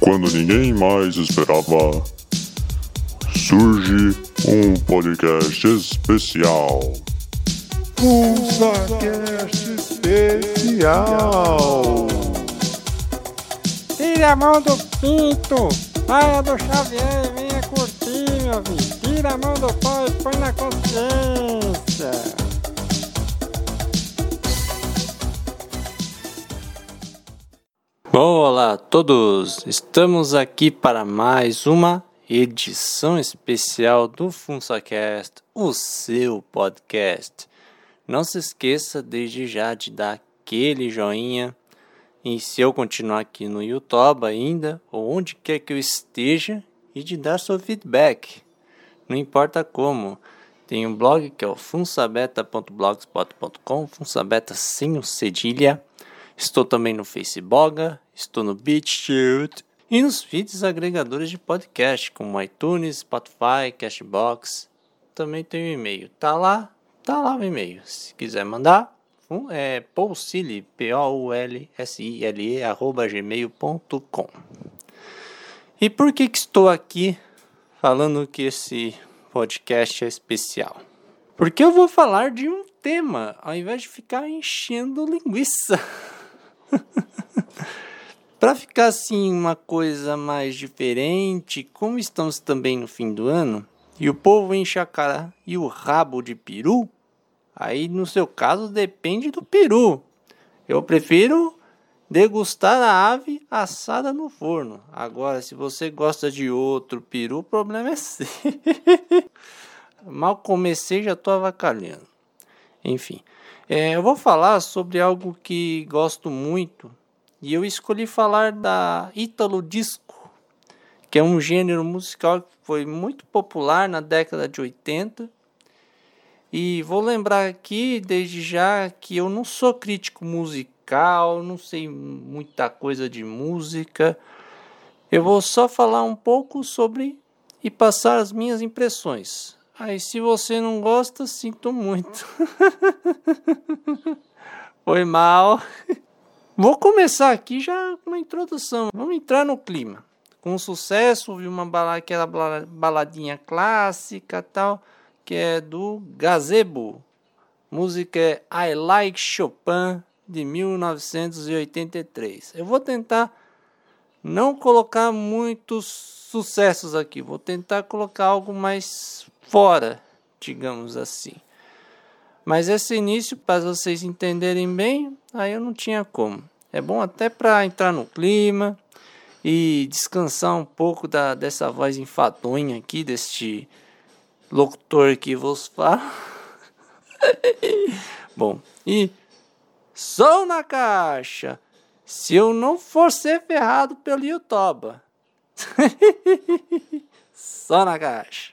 Quando ninguém mais esperava, surge um podcast especial. PulsaCast especial. Tire a mão do pinto, saia do Xavier e venha curtir, meu filho. Tira a mão do pó e põe na consciência. Olá a todos! Estamos aqui para mais uma edição especial do FunsaCast, o seu podcast. Não se esqueça desde já de dar aquele joinha e se eu continuar aqui no YouTube ainda, ou onde quer que eu esteja, e de dar seu feedback. Não importa como. Tem um blog que é o funsabeta.blogspot.com, funsabeta sem o cedilha. Estou também no Facebook, estou no BitChute e nos feeds agregadores de podcast, como iTunes, Spotify, Cashbox. Também tem o um e-mail. Tá lá, tá lá o e-mail. Se quiser mandar, é poulsile, P-O-U-L-S-I-L-E, arroba gmail.com. E por que, que estou aqui falando que esse podcast é especial? Porque eu vou falar de um tema, ao invés de ficar enchendo linguiça. Para ficar assim uma coisa mais diferente, como estamos também no fim do ano, e o povo enche a cara e o rabo de peru, aí no seu caso depende do peru. Eu prefiro degustar a ave assada no forno. Agora, se você gosta de outro peru, o problema é seu. Mal comecei, já estou avacalhando. Enfim, é, eu vou falar sobre algo que gosto muito e eu escolhi falar da Ítalo Disco, que é um gênero musical que foi muito popular na década de 80. E vou lembrar aqui, desde já, que eu não sou crítico musical, não sei muita coisa de música. Eu vou só falar um pouco sobre e passar as minhas impressões. Aí, se você não gosta, sinto muito. Foi mal. Vou começar aqui já com uma introdução. Vamos entrar no clima. Com sucesso, vi uma balada, aquela baladinha clássica tal, que é do Gazebo. Música é I Like Chopin de 1983. Eu vou tentar não colocar muitos sucessos aqui, vou tentar colocar algo mais fora, digamos assim. Mas esse início, para vocês entenderem bem, aí eu não tinha como. É bom até para entrar no clima e descansar um pouco da, dessa voz enfadonha aqui, deste locutor que vos fala. bom, e som na caixa. Se eu não for ser ferrado pelo YouTube. Só na caixa.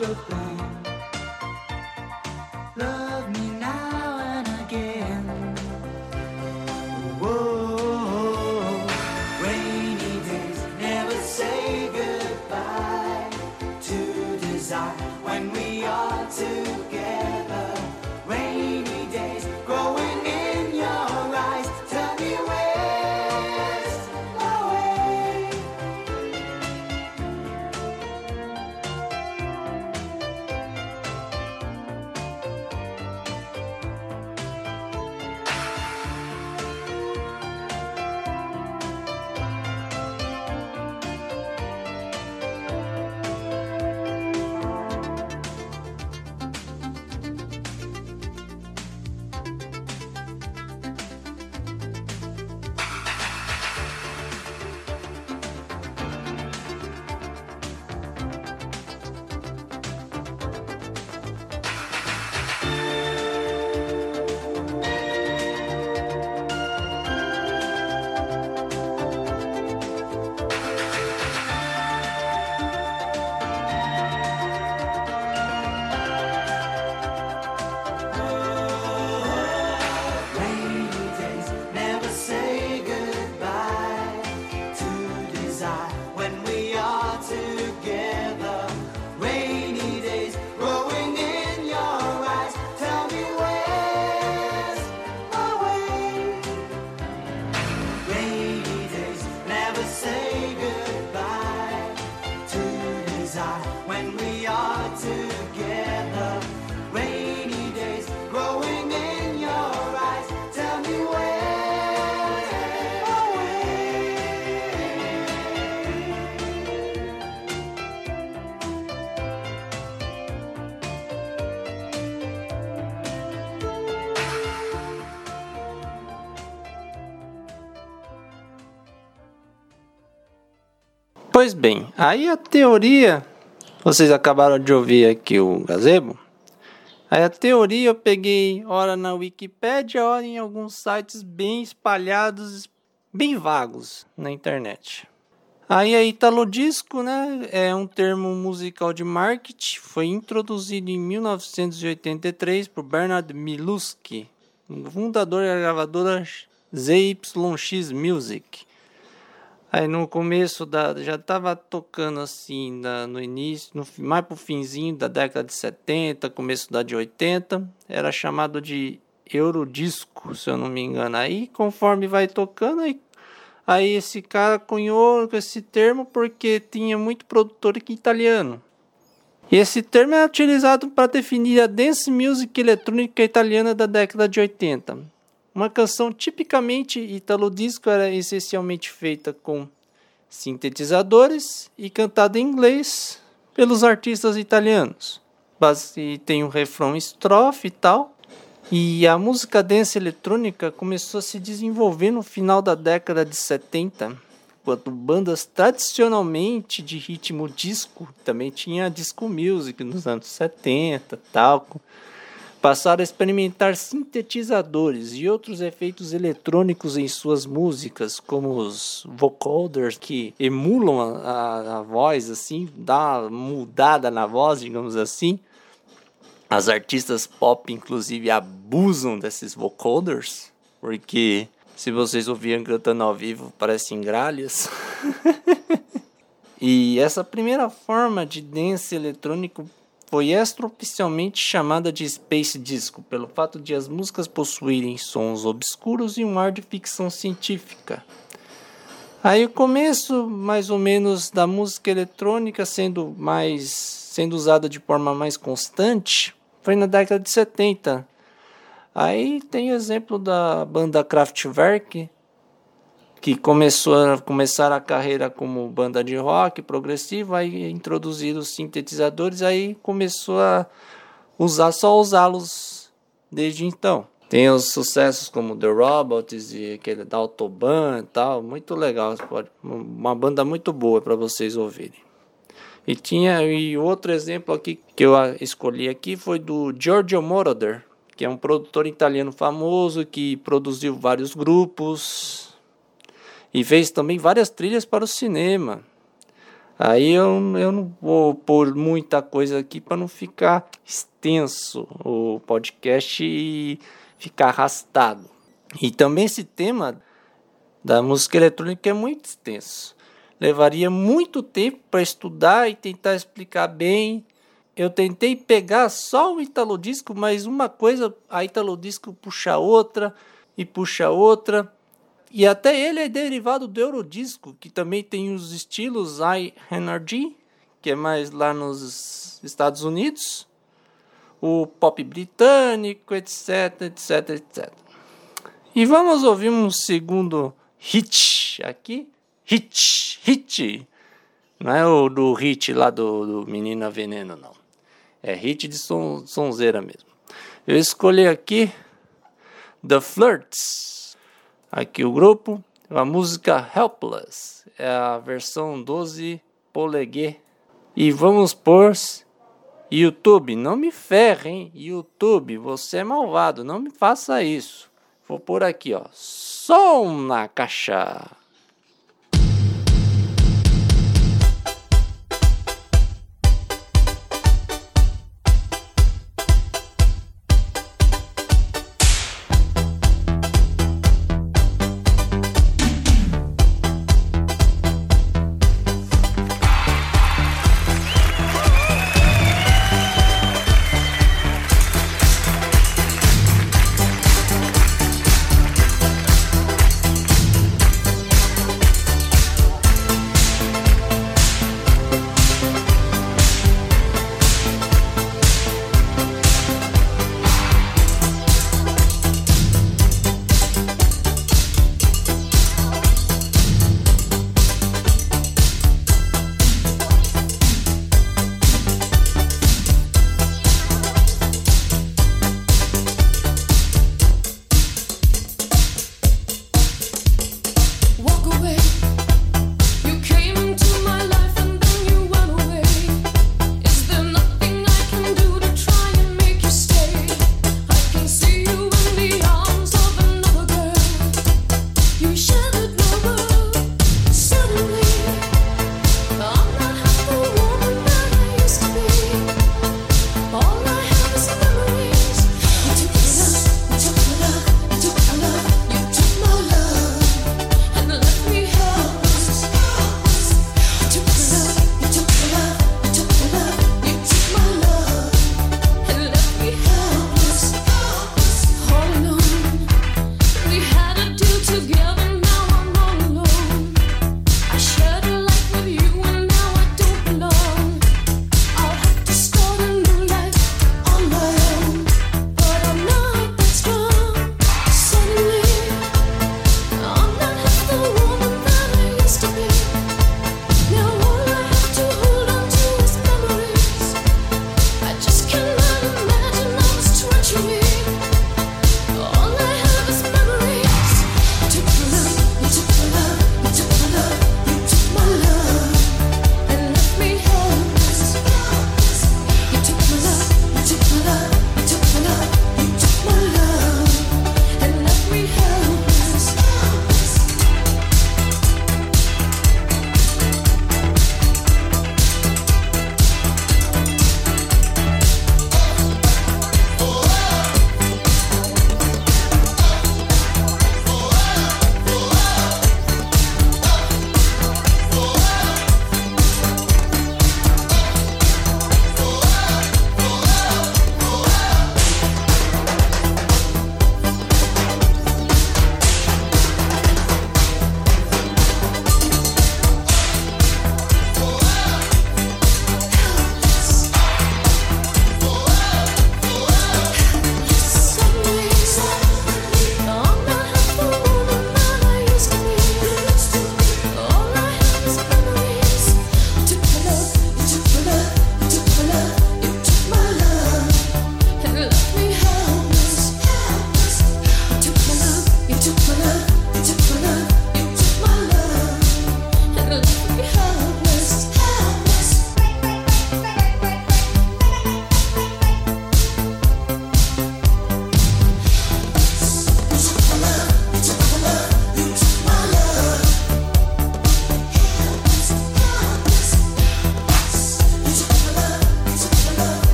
like Pois bem, aí a teoria, vocês acabaram de ouvir aqui o gazebo. Aí a teoria eu peguei ora na Wikipédia, ora em alguns sites bem espalhados, bem vagos na internet. Aí a Italodisco, né, é um termo musical de marketing, foi introduzido em 1983 por Bernard Miluski, fundador da gravadora ZYX Music. Aí no começo da já estava tocando assim na- no início, no, mais pro finzinho da década de 70, começo da de 80, era chamado de Eurodisco, se eu não me engano. Aí conforme vai tocando, aí, aí esse cara cunhou esse termo porque tinha muito produtor aqui italiano. E esse termo é utilizado para definir a dance music eletrônica italiana da década de 80. Uma canção tipicamente italo-disco era essencialmente feita com sintetizadores e cantada em inglês pelos artistas italianos. E tem um refrão estrofe e tal. E a música dance eletrônica começou a se desenvolver no final da década de 70, quando bandas tradicionalmente de ritmo disco, também tinha disco music nos anos 70, tal, passaram a experimentar sintetizadores e outros efeitos eletrônicos em suas músicas, como os vocoders que emulam a, a, a voz, assim, dá uma mudada na voz, digamos assim. As artistas pop, inclusive, abusam desses vocoders, porque se vocês ouvirem cantando ao vivo, parecem gralhas. e essa primeira forma de dance eletrônico foi extraoficialmente chamada de Space Disco, pelo fato de as músicas possuírem sons obscuros e um ar de ficção científica. Aí o começo, mais ou menos, da música eletrônica sendo mais sendo usada de forma mais constante, foi na década de 70. Aí tem o exemplo da banda Kraftwerk, que começou a começar a carreira como banda de rock progressivo, aí introduziram os sintetizadores, aí começou a usar só usá-los desde então. Tem os sucessos como The Robots e aquele da Autobahn e tal, muito legal, uma banda muito boa para vocês ouvirem. E tinha e outro exemplo aqui que eu escolhi aqui foi do Giorgio Moroder, que é um produtor italiano famoso que produziu vários grupos, e fez também várias trilhas para o cinema. Aí eu, eu não vou pôr muita coisa aqui para não ficar extenso o podcast e ficar arrastado. E também esse tema da música eletrônica é muito extenso. Levaria muito tempo para estudar e tentar explicar bem. Eu tentei pegar só o Italo Disco, mas uma coisa a Italo Disco puxa outra e puxa outra. E até ele é derivado do Eurodisco, que também tem os estilos iEnergy, que é mais lá nos Estados Unidos, o pop britânico, etc, etc, etc. E vamos ouvir um segundo hit aqui. Hit, hit. Não é o do hit lá do, do Menina Veneno, não. É hit de son, sonzeira mesmo. Eu escolhi aqui The Flirts. Aqui o grupo, a música Helpless, é a versão 12 poleguê. E vamos por YouTube, não me ferre, hein? YouTube, você é malvado, não me faça isso. Vou por aqui, ó. Som na caixa.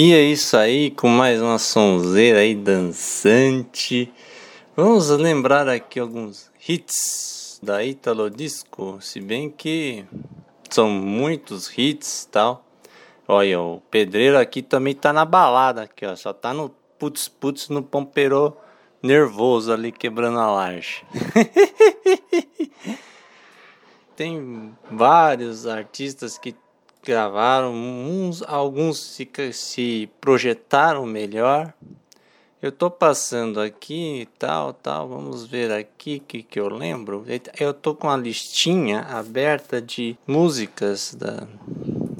E é isso aí, com mais uma sonzeira aí dançante. Vamos lembrar aqui alguns hits da Italo Disco, se bem que são muitos hits tal. Olha, o pedreiro aqui também tá na balada aqui, ó, só tá no putz putz no pomperô nervoso ali quebrando a laje. Tem vários artistas que gravaram, uns, alguns se, se projetaram melhor. Eu tô passando aqui e tal, tal, vamos ver aqui que, que eu lembro. Eu tô com a listinha aberta de músicas da,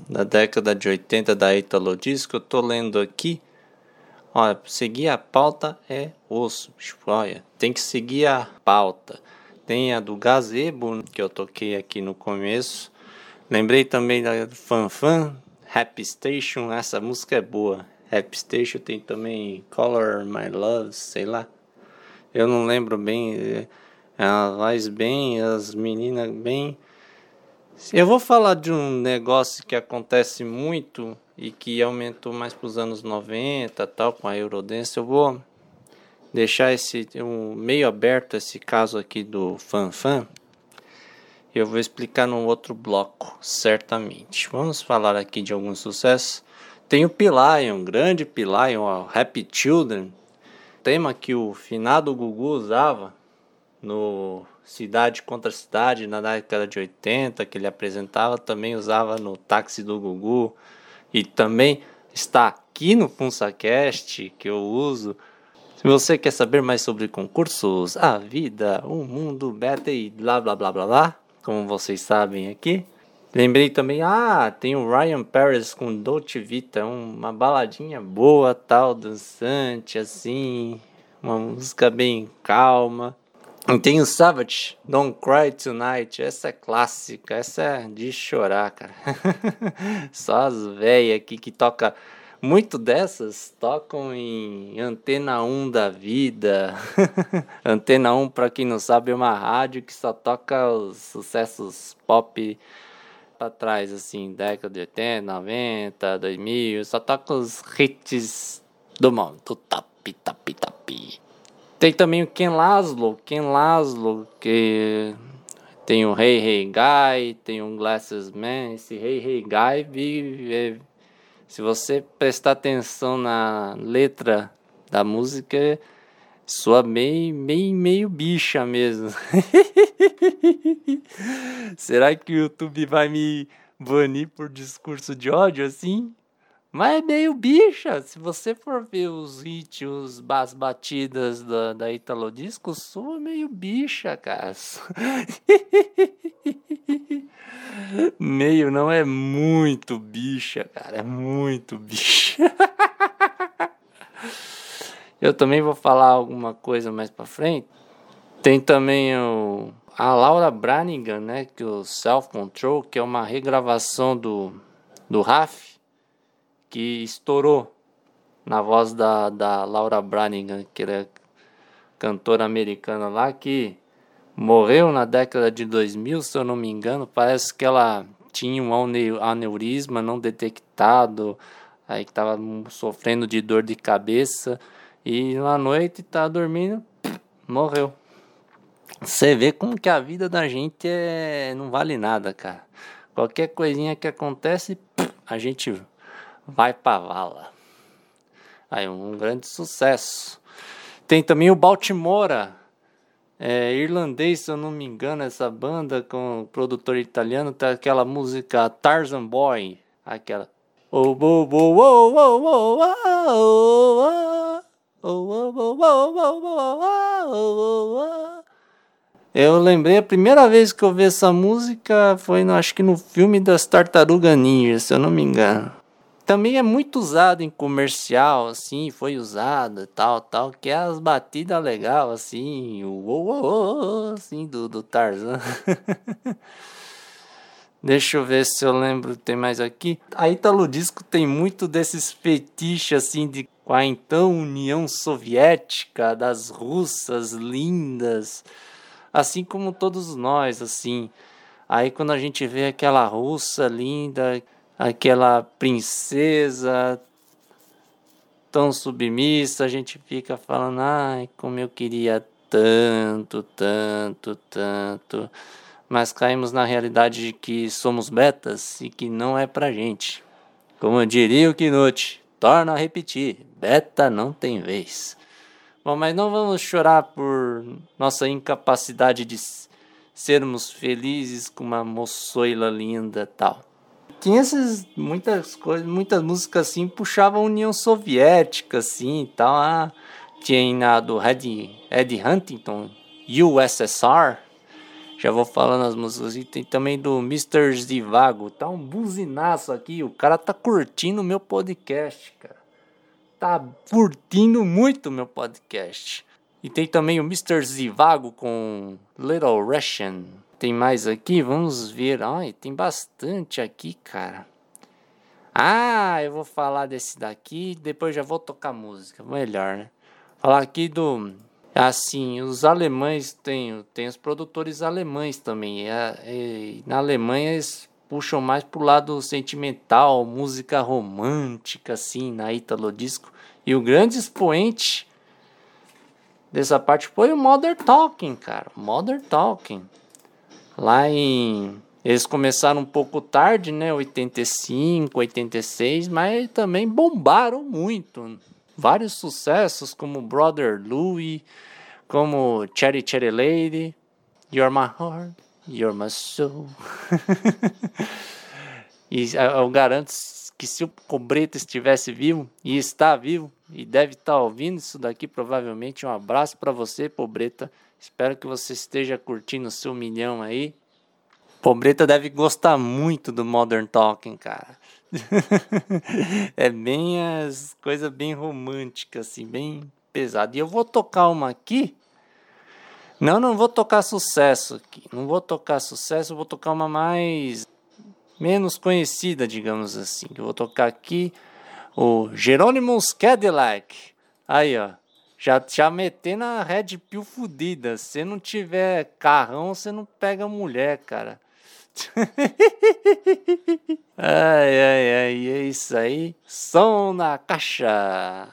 da década de 80 da Italo Disco. Eu tô lendo aqui. Olha, seguir a pauta é osso. Olha, tem que seguir a pauta. Tem a do Gazebo, que eu toquei aqui no começo. Lembrei também da Fanfan, Happy Station, essa música é boa. Happy Station tem também Color My Love, sei lá. Eu não lembro bem. Ela faz bem, as meninas bem. Eu vou falar de um negócio que acontece muito e que aumentou mais para os anos 90, tal, com a Eurodance. Eu vou deixar esse um, meio aberto esse caso aqui do fanfan. Eu vou explicar no outro bloco, certamente. Vamos falar aqui de alguns sucessos. Tem o Pilion, grande Pilion, o Happy Children, tema que o finado Gugu usava no Cidade contra Cidade na década de 80, que ele apresentava, também usava no Táxi do Gugu e também está aqui no FunsaCast que eu uso se você quer saber mais sobre concursos, a vida, o mundo, beta e blá blá blá blá blá, como vocês sabem aqui. Lembrei também, ah, tem o Ryan Paris com Dolce Vita, uma baladinha boa, tal, dançante, assim, uma música bem calma. E tem o Savage, Don't Cry Tonight, essa é clássica, essa é de chorar, cara. Só as velhas aqui que toca muito dessas tocam em Antena 1 da vida. Antena 1, para quem não sabe, é uma rádio que só toca os sucessos pop para trás, assim, década de 80, 90, 2000, só toca os hits do mundo, tapi, tapi, tapi. Tem também o Ken Laszlo, Ken Laszlo, que tem o Hey Hey Guy, tem o Glasses Man, esse Hey Hey Guy vive, se você prestar atenção na letra da música, soa meio, meio, meio bicha mesmo. Será que o YouTube vai me banir por discurso de ódio assim? Mas é meio bicha. Se você for ver os hits, os as batidas da, da Italo Disco, soa meio bicha, cara. Meio não é muito bicha, cara. É muito bicha. Eu também vou falar alguma coisa mais pra frente. Tem também o, a Laura Branigan, né? Que o Self Control, que é uma regravação do, do Raf, que estourou na voz da, da Laura Branigan, que era cantora americana lá, que morreu na década de 2000, se eu não me engano. Parece que ela tinha um aneurisma não detectado, aí que estava sofrendo de dor de cabeça e na noite tá dormindo, morreu. Você vê como que a vida da gente é não vale nada, cara. Qualquer coisinha que acontece, a gente vai pra vala. Aí um grande sucesso. Tem também o Baltimora, é, irlandês, se eu não me engano, essa banda com o produtor italiano, tá aquela música Tarzan Boy, aquela. Oh, oh, oh, oh, oh, oh, oh, oh, oh, Eu lembrei a primeira vez que eu vi essa música foi, no, acho que no filme das Tartarugas Ninja, se eu não me engano também é muito usado em comercial, assim, foi usado tal, tal, que é as batidas legal, assim, o oh, oh, assim, do, do Tarzan. Deixa eu ver se eu lembro, tem mais aqui. A Italo Disco tem muito desses fetiches, assim, de com a então União Soviética, das russas lindas, assim como todos nós, assim. Aí quando a gente vê aquela russa linda aquela princesa tão submissa, a gente fica falando, ai, como eu queria tanto, tanto, tanto. Mas caímos na realidade de que somos betas e que não é pra gente. Como diria o Knut, torna a repetir, beta não tem vez. Bom, mas não vamos chorar por nossa incapacidade de sermos felizes com uma moçoila linda tal. Tinha essas muitas coisas, muitas músicas assim puxavam a União Soviética assim e tal. Ah, tinha a do Ed, Ed Huntington, USSR. Já vou falando as músicas e tem também do Mr. Zivago. Tá um buzinaço aqui. O cara tá curtindo o meu podcast, cara. Tá curtindo muito o meu podcast. E tem também o Mr. Zivago com Little Russian. Tem mais aqui? Vamos ver. Ai, tem bastante aqui, cara. Ah, eu vou falar desse daqui, depois já vou tocar música. Melhor, né? Falar aqui do. Assim, os alemães tem, tem os produtores alemães também. É, é, na Alemanha eles puxam mais pro lado sentimental, música romântica, assim, na Italo Disco. E o grande expoente dessa parte foi o Modern Talking, cara. Modern Talking. Lá em. Eles começaram um pouco tarde, né? 85, 86, mas também bombaram muito. Vários sucessos, como Brother Louie, como Cherry Cherry Lady, You're My Heart, You're My Soul. e eu garanto que se o Cobreta estivesse vivo, e está vivo, e deve estar ouvindo isso daqui, provavelmente, um abraço para você, Pobreta. Espero que você esteja curtindo o seu milhão aí. Pobreta deve gostar muito do Modern Talking, cara. é bem as coisas bem românticas, assim, bem pesado. E eu vou tocar uma aqui. Não, não vou tocar sucesso aqui. Não vou tocar sucesso, vou tocar uma mais menos conhecida, digamos assim. Eu vou tocar aqui o Jerônimo's Cadillac. Aí, ó. Já, já metendo a Red Pill fudida. Se não tiver carrão, você não pega mulher, cara. ai, ai, ai, é isso aí. Som na caixa.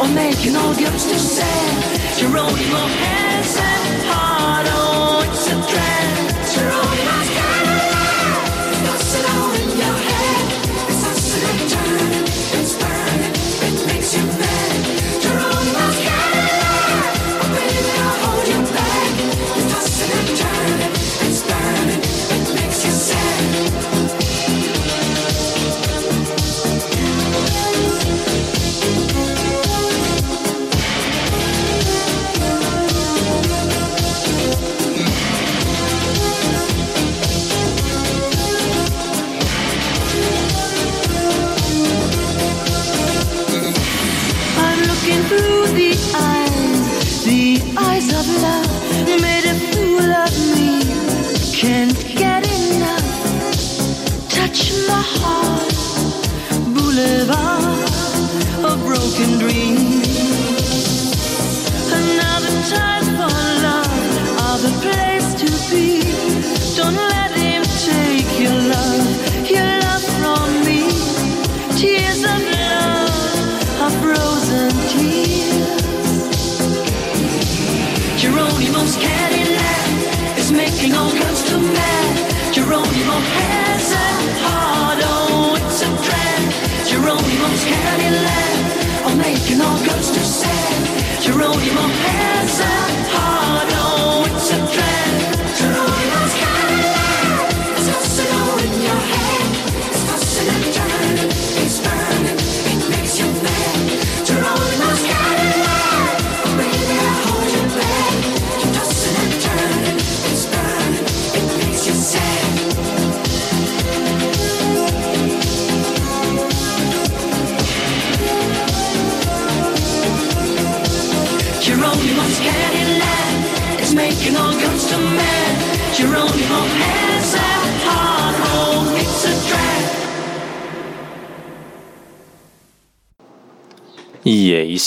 or make an audience to sad. you're rolling your hands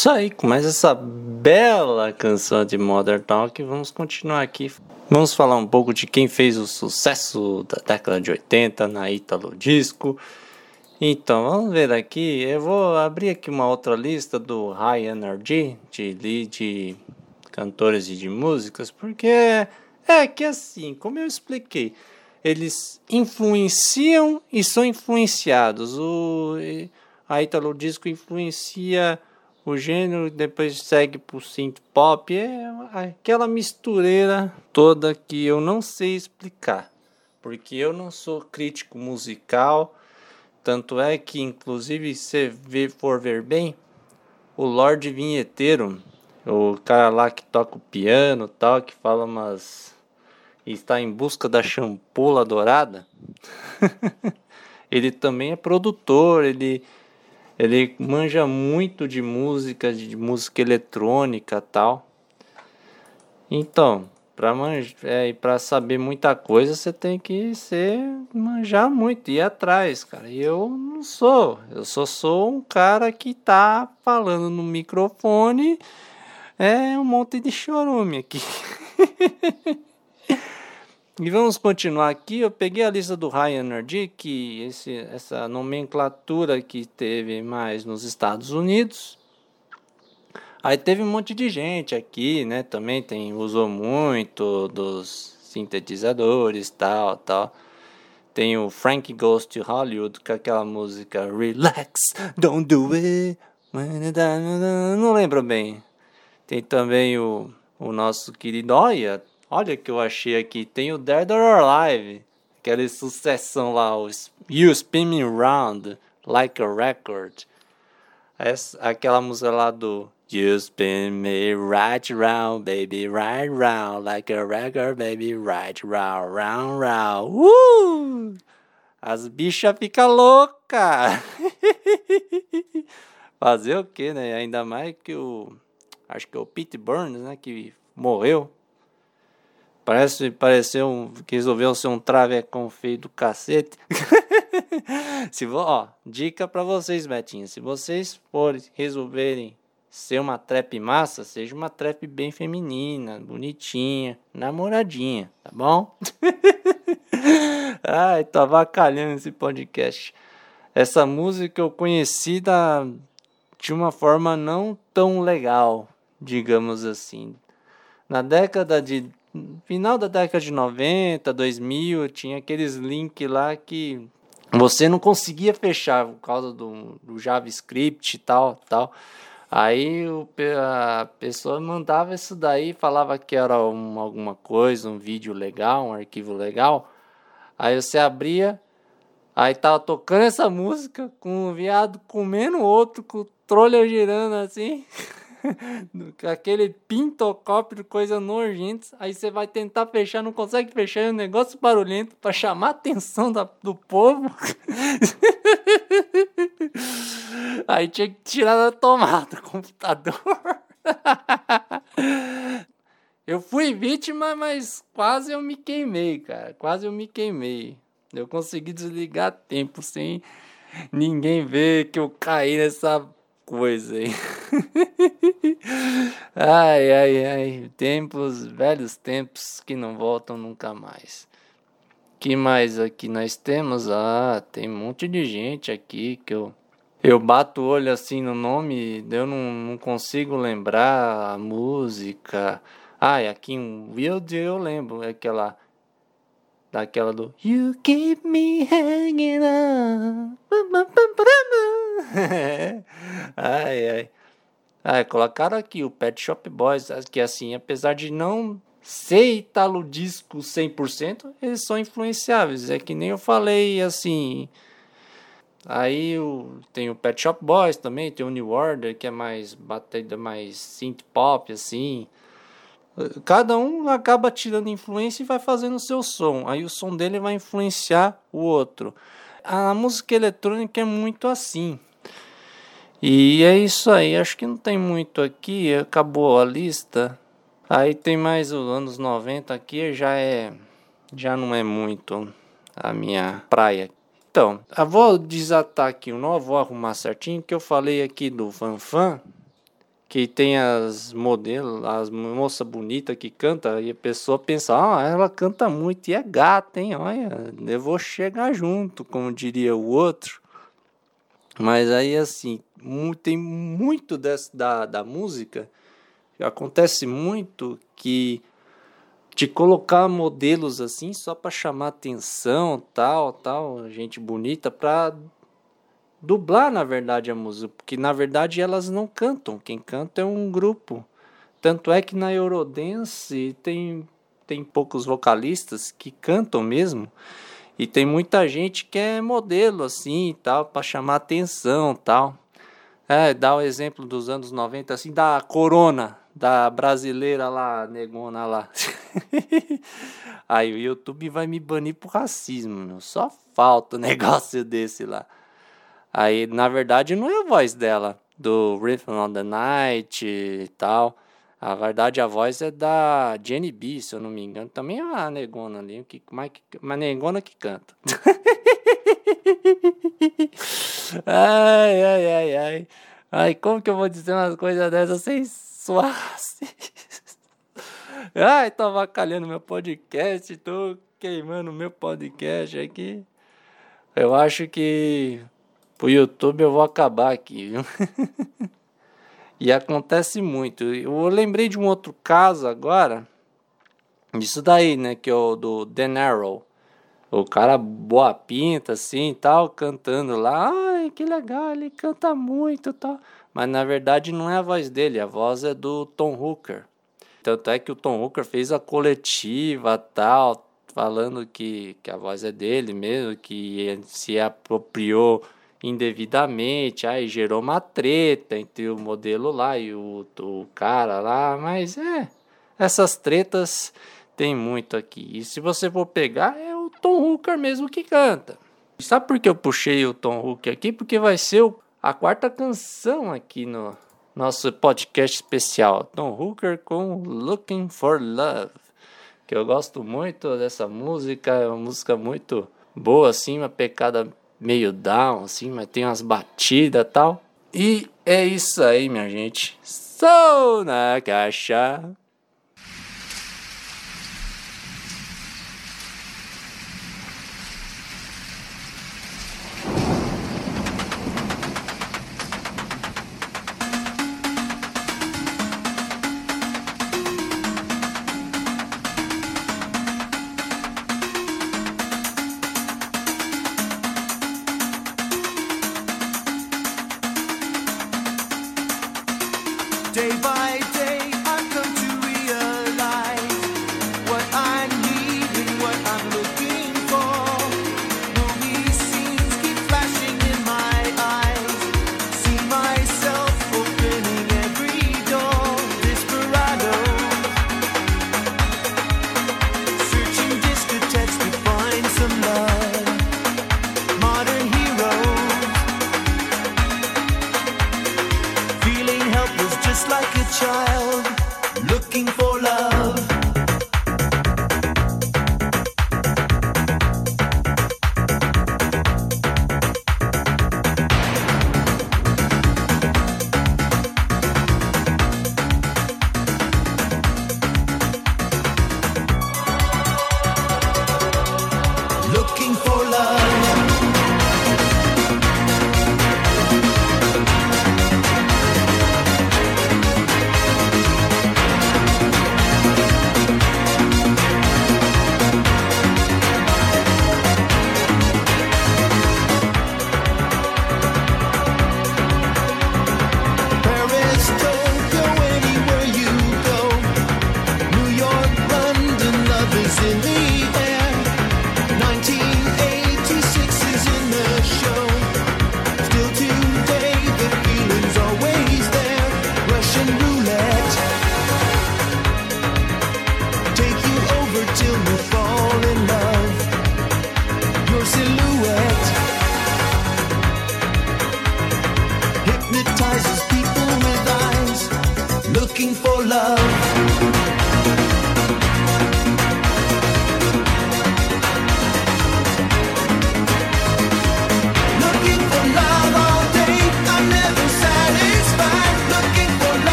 isso aí, com mais essa bela canção de Modern Talk, vamos continuar aqui. Vamos falar um pouco de quem fez o sucesso da década de 80 na Italo Disco. Então, vamos ver aqui. Eu vou abrir aqui uma outra lista do High Energy, de, de cantores e de músicas, porque é, que assim, como eu expliquei, eles influenciam e são influenciados. O, a Italo Disco influencia o gênero, depois segue pro synth pop, é aquela mistureira toda que eu não sei explicar, porque eu não sou crítico musical, tanto é que inclusive se for ver bem, o Lorde Vinheteiro, o cara lá que toca o piano, tal, que fala umas está em busca da champula dourada, ele também é produtor, ele ele manja muito de música, de música eletrônica tal. Então, para é, para saber muita coisa, você tem que ser manjar muito, ir atrás, cara. E eu não sou. Eu só sou um cara que tá falando no microfone. É um monte de chorume aqui. E vamos continuar aqui. Eu peguei a lista do Energy, que esse, essa nomenclatura que teve mais nos Estados Unidos. Aí teve um monte de gente aqui, né? Também tem usou muito dos sintetizadores, tal, tal. Tem o Frank Goes to Hollywood com aquela música Relax, Don't Do It. Não lembro bem. Tem também o, o nosso querido olha que eu achei aqui. Tem o Dead or Alive, aquela sucessão lá, o You Spin Me Round Like a Record. Essa, aquela música lá do You spin me right round, baby, right round, like a record, baby, right round, round, round. Uh! As bichas ficam loucas. Fazer o que, né? Ainda mais que o. Acho que é o Pete Burns, né? Que morreu. Parece, pareceu um, que resolveu ser um travecão feio do cacete. se vo, ó, dica para vocês, Betinho. Se vocês forem resolverem ser uma trap massa, seja uma trap bem feminina, bonitinha, namoradinha, tá bom? Ai, tô avacalhando esse podcast. Essa música eu conheci da, de uma forma não tão legal, digamos assim. Na década de. Final da década de 90, 2000, tinha aqueles links lá que você não conseguia fechar por causa do, do JavaScript e tal, tal. Aí o, a pessoa mandava isso daí, falava que era um, alguma coisa, um vídeo legal, um arquivo legal. Aí você abria, aí tava tocando essa música com um viado comendo outro, com o trolha girando assim. Aquele pintocópio, coisa nojenta. Aí você vai tentar fechar, não consegue fechar, é um negócio barulhento para chamar a atenção da- do povo. Aí tinha que tirar da tomada o computador. Eu fui vítima, mas quase eu me queimei, cara. Quase eu me queimei. Eu consegui desligar a tempo sem ninguém ver que eu caí nessa coisa aí. Ai, ai, ai. Tempos, velhos tempos que não voltam nunca mais. Que mais aqui nós temos? Ah, tem um monte de gente aqui que eu eu bato o olho assim no nome, eu não, não consigo lembrar a música. Ah, e aqui um Wild eu lembro, é aquela daquela do You keep me hanging on. ai, ai. Ah, colocaram aqui o Pet Shop Boys, que assim, apesar de não ser italo disco 100%, eles são influenciáveis. É que nem eu falei assim. Aí tem o Pet Shop Boys também, tem o New Order, que é mais batida, mais synth pop, assim. Cada um acaba tirando influência e vai fazendo o seu som. Aí o som dele vai influenciar o outro. A música eletrônica é muito assim. E é isso aí, acho que não tem muito aqui, acabou a lista. Aí tem mais os anos 90 aqui, já é já não é muito a minha praia. Então, vou desatar aqui, não vou arrumar certinho, que eu falei aqui do Fanfan, que tem as modelos, as moça bonita que canta, e a pessoa pensa, ah, ela canta muito e é gata, hein? Olha, eu vou chegar junto, como diria o outro. Mas aí, assim, tem muito dessa, da, da música, acontece muito que de colocar modelos assim só para chamar atenção, tal, tal, gente bonita, para dublar na verdade a música, porque na verdade elas não cantam, quem canta é um grupo. Tanto é que na Eurodance tem, tem poucos vocalistas que cantam mesmo. E tem muita gente que é modelo assim e tal, para chamar atenção tal. É, dá o exemplo dos anos 90, assim, da Corona, da brasileira lá, negona lá. Aí o YouTube vai me banir por racismo, meu. Só falta um negócio desse lá. Aí, na verdade, não é a voz dela, do Rhythm on the Night e tal. A verdade, a voz é da Jenny B, se eu não me engano. Também é uma negona ali, que, mais, uma negona que canta. ai, ai, ai, ai. Ai, como que eu vou dizer umas coisas dessas sem suar? ai, tô avacalhando meu podcast, tô queimando meu podcast aqui. Eu acho que pro YouTube eu vou acabar aqui, viu? E acontece muito. Eu lembrei de um outro caso agora. Isso daí, né? Que é o do Denaro. O cara boa pinta, assim, tal, cantando lá. Ai, que legal, ele canta muito tal. Mas na verdade não é a voz dele, a voz é do Tom Hooker. Tanto é que o Tom Hooker fez a coletiva tal, falando que, que a voz é dele mesmo, que se apropriou indevidamente, aí gerou uma treta entre o modelo lá e o, o cara lá, mas é, essas tretas tem muito aqui. E se você for pegar, é o Tom Hooker mesmo que canta. Sabe por que eu puxei o Tom Hooker aqui? Porque vai ser o, a quarta canção aqui no nosso podcast especial. Tom Hooker com Looking for Love. Que eu gosto muito dessa música, é uma música muito boa, assim, uma pecada meio down, assim, mas tem umas batidas tal. E é isso aí, minha gente. Sou na caixa.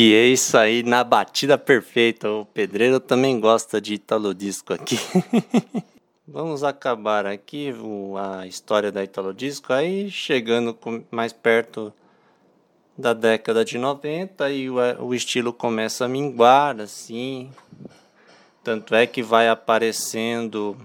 E é isso aí, na batida perfeita. O pedreiro também gosta de Italo Disco aqui. Vamos acabar aqui a história da Italo Disco. Aí chegando mais perto da década de 90 e o, o estilo começa a minguar assim. Tanto é que vai aparecendo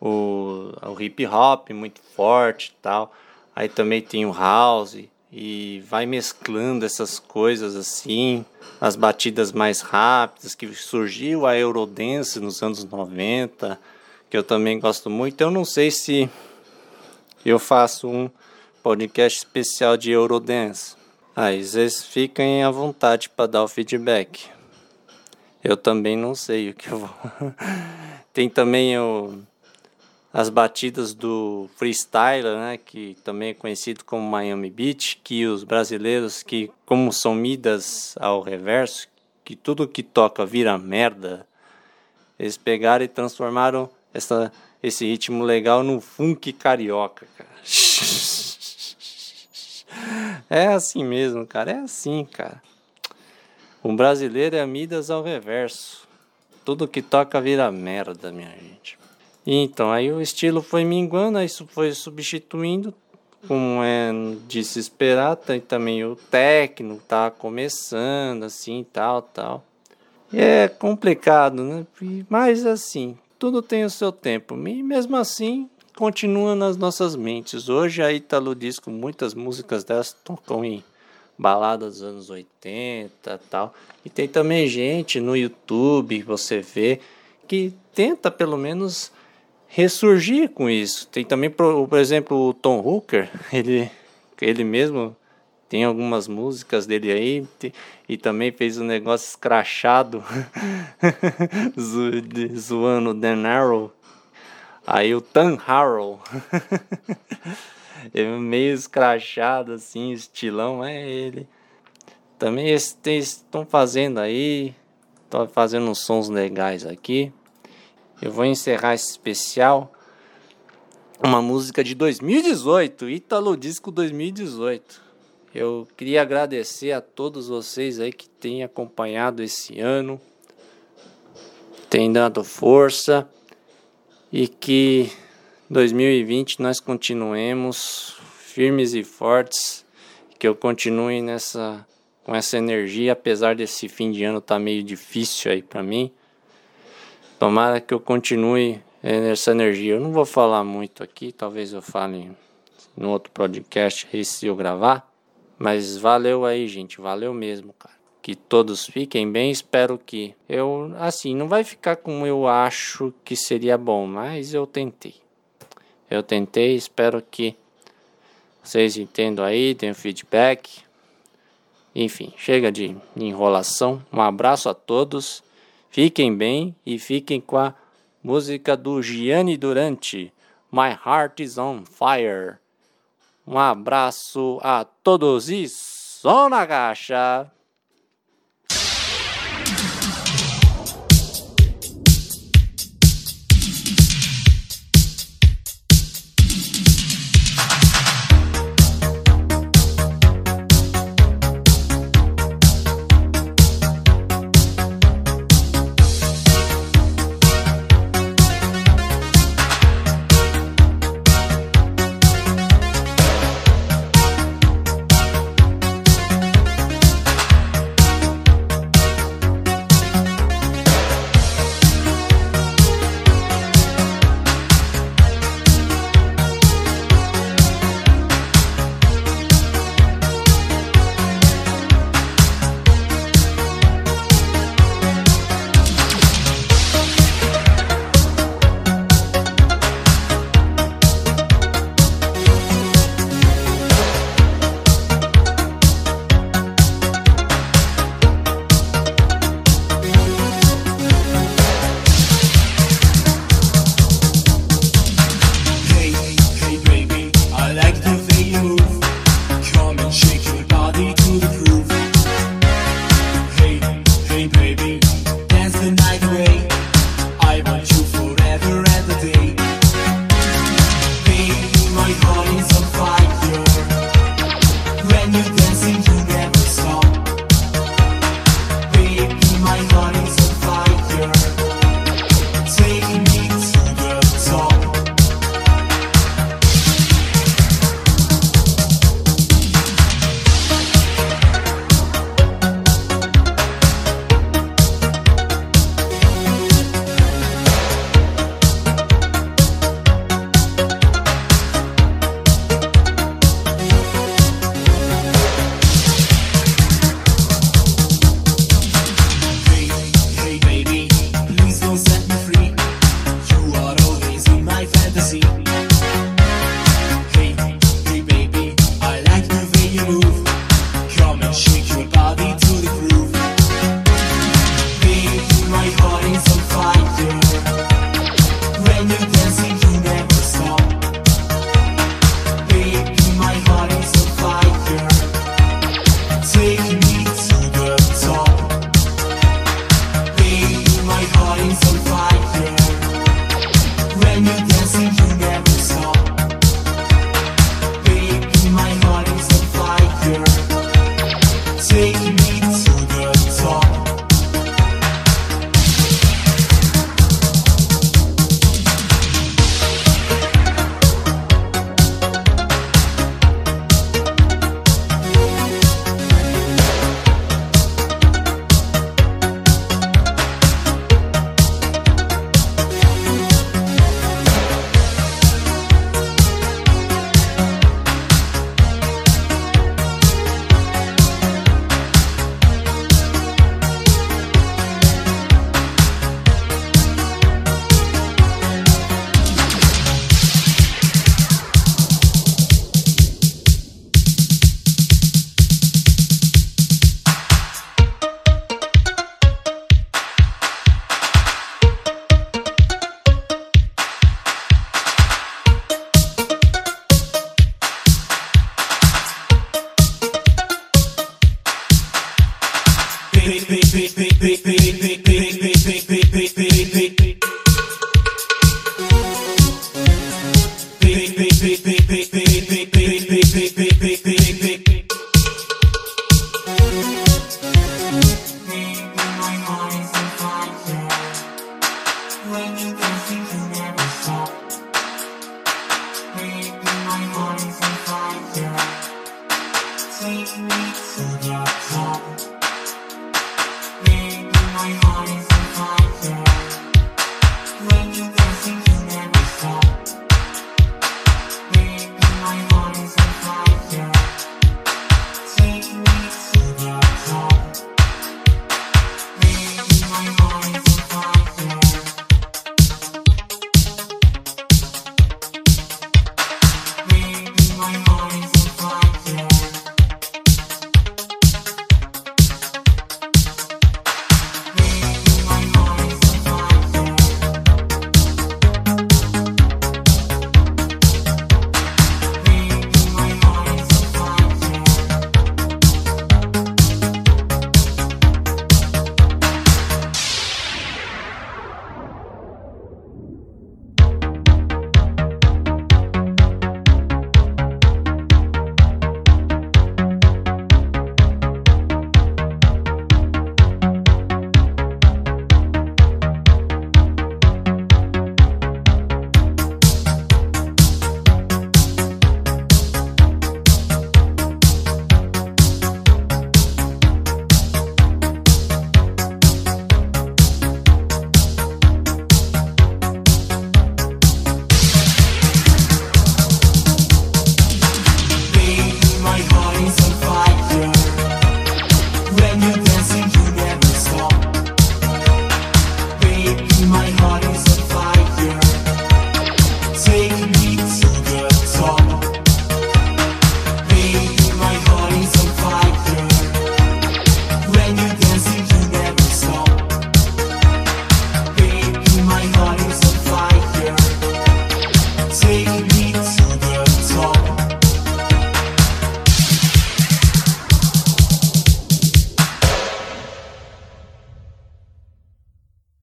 o, o hip hop muito forte e tal. Aí também tem o house e vai mesclando essas coisas assim, as batidas mais rápidas que surgiu a Eurodance nos anos 90, que eu também gosto muito. Eu não sei se eu faço um podcast especial de Eurodance. Aí vocês fiquem à vontade para dar o feedback. Eu também não sei o que eu vou. Tem também o, as batidas do freestyler, né, que também é conhecido como Miami Beach, que os brasileiros que como são midas ao reverso, que tudo que toca vira merda. Eles pegaram e transformaram essa, esse ritmo legal no funk carioca, cara. É assim mesmo, cara. É assim, cara. O brasileiro é Midas ao reverso. Tudo que toca vira merda, minha gente. Então, aí o estilo foi minguando, aí isso foi substituindo, como é de se esperar, tá- e também o techno tá começando, assim, tal, tal. E é complicado, né? Mas assim, tudo tem o seu tempo. E mesmo assim, continua nas nossas mentes. Hoje a Italo Disco, muitas músicas dessas tocam em baladas dos anos 80 tal. E tem também gente no YouTube, você vê, que tenta pelo menos ressurgir com isso. Tem também, por, exemplo, o Tom Hooker, ele, ele mesmo tem algumas músicas dele aí e também fez um negócio escrachado zoando o Dan Harrow. Aí o Tan Harrow. é meio escrachado assim, estilão, é ele. Também estão fazendo aí, estão fazendo uns sons legais aqui. Eu vou encerrar esse especial. Uma música de 2018, Ítalo Disco 2018. Eu queria agradecer a todos vocês aí que têm acompanhado esse ano, têm dado força e que 2020 nós continuemos firmes e fortes, que eu continue nessa com essa energia, apesar desse fim de ano tá meio difícil aí para mim. Tomara que eu continue eh, nessa energia. Eu não vou falar muito aqui, talvez eu fale no outro podcast se eu gravar. Mas valeu aí, gente. Valeu mesmo, cara. Que todos fiquem bem. Espero que eu, assim, não vai ficar como eu acho que seria bom, mas eu tentei. Eu tentei. Espero que vocês entendam aí, tenham feedback. Enfim, chega de enrolação. Um abraço a todos. Fiquem bem e fiquem com a música do Gianni Durante, My Heart is on Fire. Um abraço a todos e só na Gacha.